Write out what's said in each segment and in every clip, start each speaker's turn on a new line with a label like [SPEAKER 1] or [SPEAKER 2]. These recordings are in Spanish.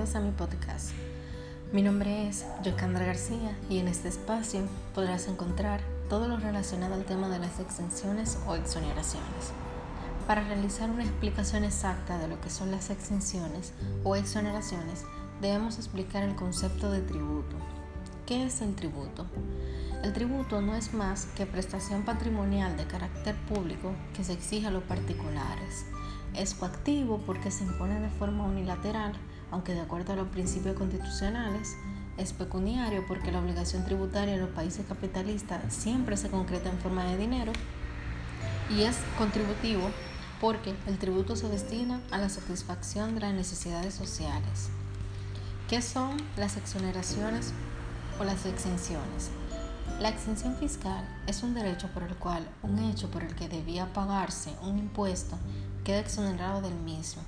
[SPEAKER 1] a mi podcast. Mi nombre es Yocandra García y en este espacio podrás encontrar todo lo relacionado al tema de las exenciones o exoneraciones. Para realizar una explicación exacta de lo que son las exenciones o exoneraciones, debemos explicar el concepto de tributo. ¿Qué es el tributo? El tributo no es más que prestación patrimonial de carácter público que se exige a los particulares. Es coactivo porque se impone de forma unilateral, aunque de acuerdo a los principios constitucionales, es pecuniario porque la obligación tributaria en los países capitalistas siempre se concreta en forma de dinero y es contributivo porque el tributo se destina a la satisfacción de las necesidades sociales. ¿Qué son las exoneraciones o las exenciones? La exención fiscal es un derecho por el cual un hecho por el que debía pagarse un impuesto queda exonerado del mismo.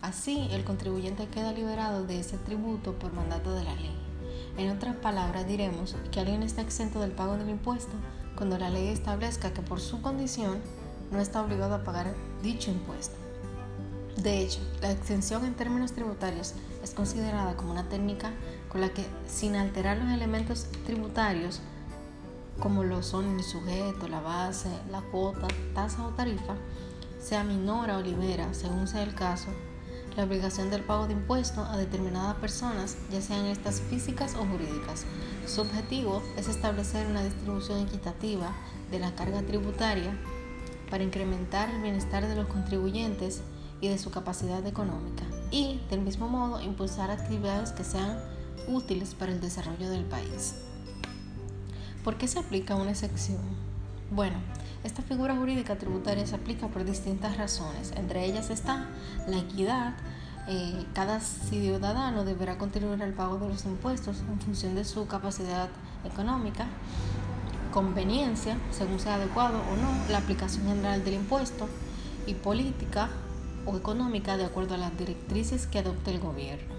[SPEAKER 1] Así, el contribuyente queda liberado de ese tributo por mandato de la ley. En otras palabras, diremos que alguien está exento del pago del impuesto cuando la ley establezca que por su condición no está obligado a pagar dicho impuesto. De hecho, la exención en términos tributarios es considerada como una técnica con la que, sin alterar los elementos tributarios, como lo son el sujeto, la base, la cuota, tasa o tarifa, se aminora o libera, según sea el caso, la obligación del pago de impuestos a determinadas personas, ya sean estas físicas o jurídicas. Su objetivo es establecer una distribución equitativa de la carga tributaria para incrementar el bienestar de los contribuyentes y de su capacidad económica y, del mismo modo, impulsar actividades que sean útiles para el desarrollo del país. ¿Por qué se aplica una excepción? Bueno, esta figura jurídica tributaria se aplica por distintas razones. Entre ellas está la equidad. Eh, cada ciudadano deberá contribuir al pago de los impuestos en función de su capacidad económica, conveniencia, según sea adecuado o no, la aplicación general del impuesto y política o económica de acuerdo a las directrices que adopte el gobierno.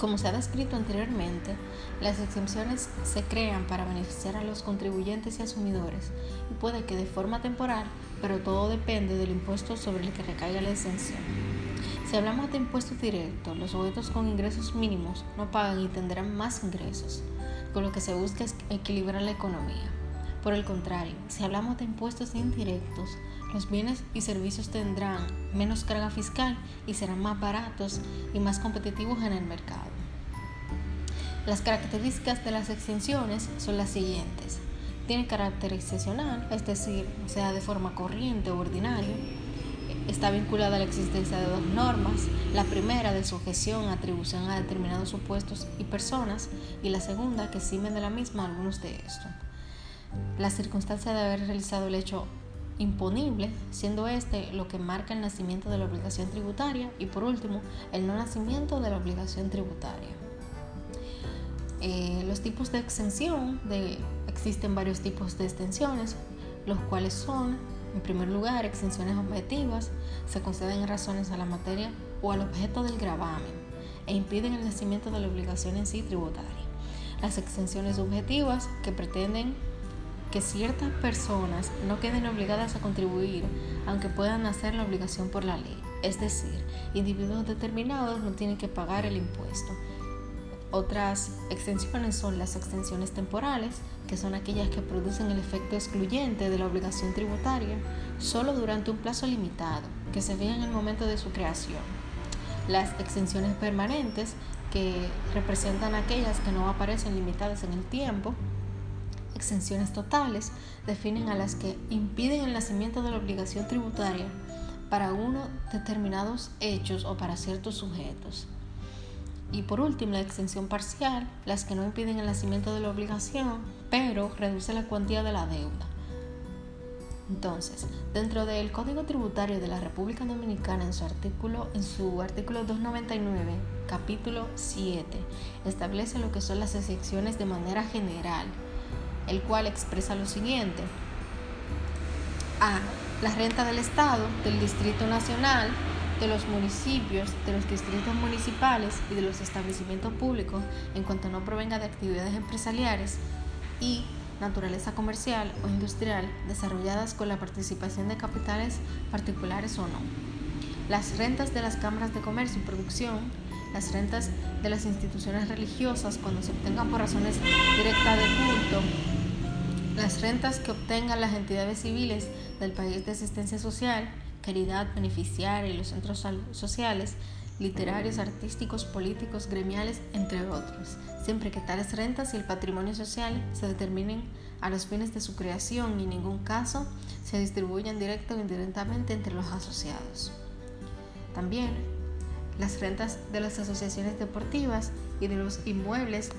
[SPEAKER 1] Como se ha descrito anteriormente, las exenciones se crean para beneficiar a los contribuyentes y asumidores y puede que de forma temporal, pero todo depende del impuesto sobre el que recaiga la exención. Si hablamos de impuestos directos, los sujetos con ingresos mínimos no pagan y tendrán más ingresos, con lo que se busca equilibrar la economía. Por el contrario, si hablamos de impuestos indirectos, los bienes y servicios tendrán menos carga fiscal y serán más baratos y más competitivos en el mercado. Las características de las exenciones son las siguientes. Tiene carácter excepcional, es decir, sea de forma corriente o ordinaria. Está vinculada a la existencia de dos normas, la primera de sujeción atribución a determinados supuestos y personas y la segunda que exime de la misma algunos de estos la circunstancia de haber realizado el hecho imponible, siendo este lo que marca el nacimiento de la obligación tributaria y por último el no nacimiento de la obligación tributaria. Eh, los tipos de exención, existen varios tipos de extensiones, los cuales son, en primer lugar, exenciones objetivas, se conceden razones a la materia o al objeto del gravamen e impiden el nacimiento de la obligación en sí tributaria. Las exenciones objetivas que pretenden que ciertas personas no queden obligadas a contribuir, aunque puedan hacer la obligación por la ley. Es decir, individuos determinados no tienen que pagar el impuesto. Otras extensiones son las extensiones temporales, que son aquellas que producen el efecto excluyente de la obligación tributaria solo durante un plazo limitado, que se ve en el momento de su creación. Las exenciones permanentes, que representan aquellas que no aparecen limitadas en el tiempo, exenciones totales definen a las que impiden el nacimiento de la obligación tributaria para uno determinados hechos o para ciertos sujetos. Y por último, la exención parcial, las que no impiden el nacimiento de la obligación, pero reduce la cuantía de la deuda. Entonces, dentro del Código Tributario de la República Dominicana, en su artículo, en su artículo 299, capítulo 7, establece lo que son las exenciones de manera general el cual expresa lo siguiente. A. La renta del Estado, del Distrito Nacional, de los municipios, de los distritos municipales y de los establecimientos públicos en cuanto no provenga de actividades empresariales y naturaleza comercial o industrial desarrolladas con la participación de capitales particulares o no. Las rentas de las cámaras de comercio y producción las rentas de las instituciones religiosas cuando se obtengan por razones directas de culto, las rentas que obtengan las entidades civiles del país de asistencia social, caridad beneficiaria y los centros sociales, literarios, artísticos, políticos, gremiales, entre otros, siempre que tales rentas y el patrimonio social se determinen a los fines de su creación y en ningún caso se distribuyan directa o indirectamente entre los asociados. También las rentas de las asociaciones deportivas y de los inmuebles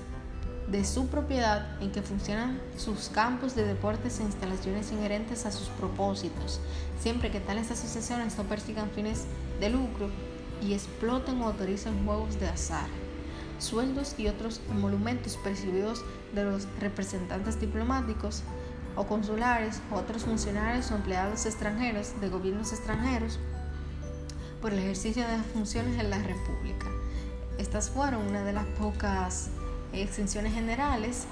[SPEAKER 1] de su propiedad en que funcionan sus campos de deportes e instalaciones inherentes a sus propósitos, siempre que tales asociaciones no persigan fines de lucro y exploten o autoricen juegos de azar, sueldos y otros emolumentos percibidos de los representantes diplomáticos o consulares o otros funcionarios o empleados extranjeros de gobiernos extranjeros por el ejercicio de las funciones en la República. Estas fueron una de las pocas exenciones generales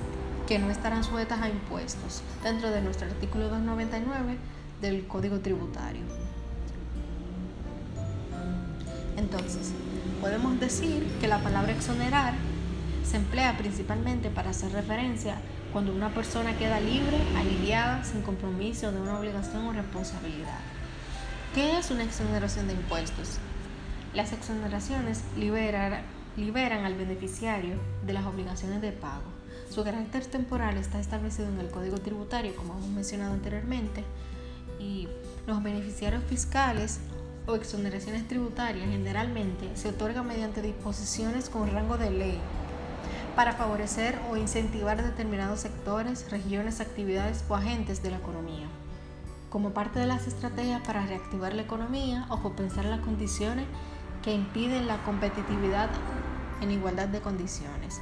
[SPEAKER 1] que no estarán sujetas a impuestos dentro de nuestro artículo 299 del Código Tributario. Entonces, podemos decir que la palabra exonerar se emplea principalmente para hacer referencia cuando una persona queda libre, aliviada, sin compromiso de una obligación o responsabilidad. ¿Qué es una exoneración de impuestos? Las exoneraciones liberan, liberan al beneficiario de las obligaciones de pago. Su carácter temporal está establecido en el Código Tributario, como hemos mencionado anteriormente, y los beneficiarios fiscales o exoneraciones tributarias generalmente se otorgan mediante disposiciones con rango de ley para favorecer o incentivar determinados sectores, regiones, actividades o agentes de la economía. Como parte de las estrategias para reactivar la economía o compensar las condiciones que impiden la competitividad en igualdad de condiciones.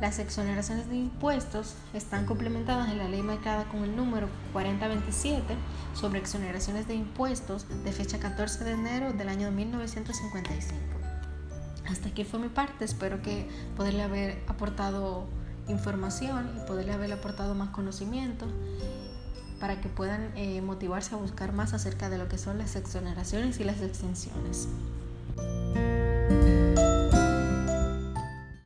[SPEAKER 1] Las exoneraciones de impuestos están complementadas en la ley marcada con el número 4027 sobre exoneraciones de impuestos de fecha 14 de enero del año 1955. Hasta aquí fue mi parte, espero que poderle haber aportado información y poderle haber aportado más conocimiento para que puedan eh, motivarse a buscar más acerca de lo que son las exoneraciones y las exenciones.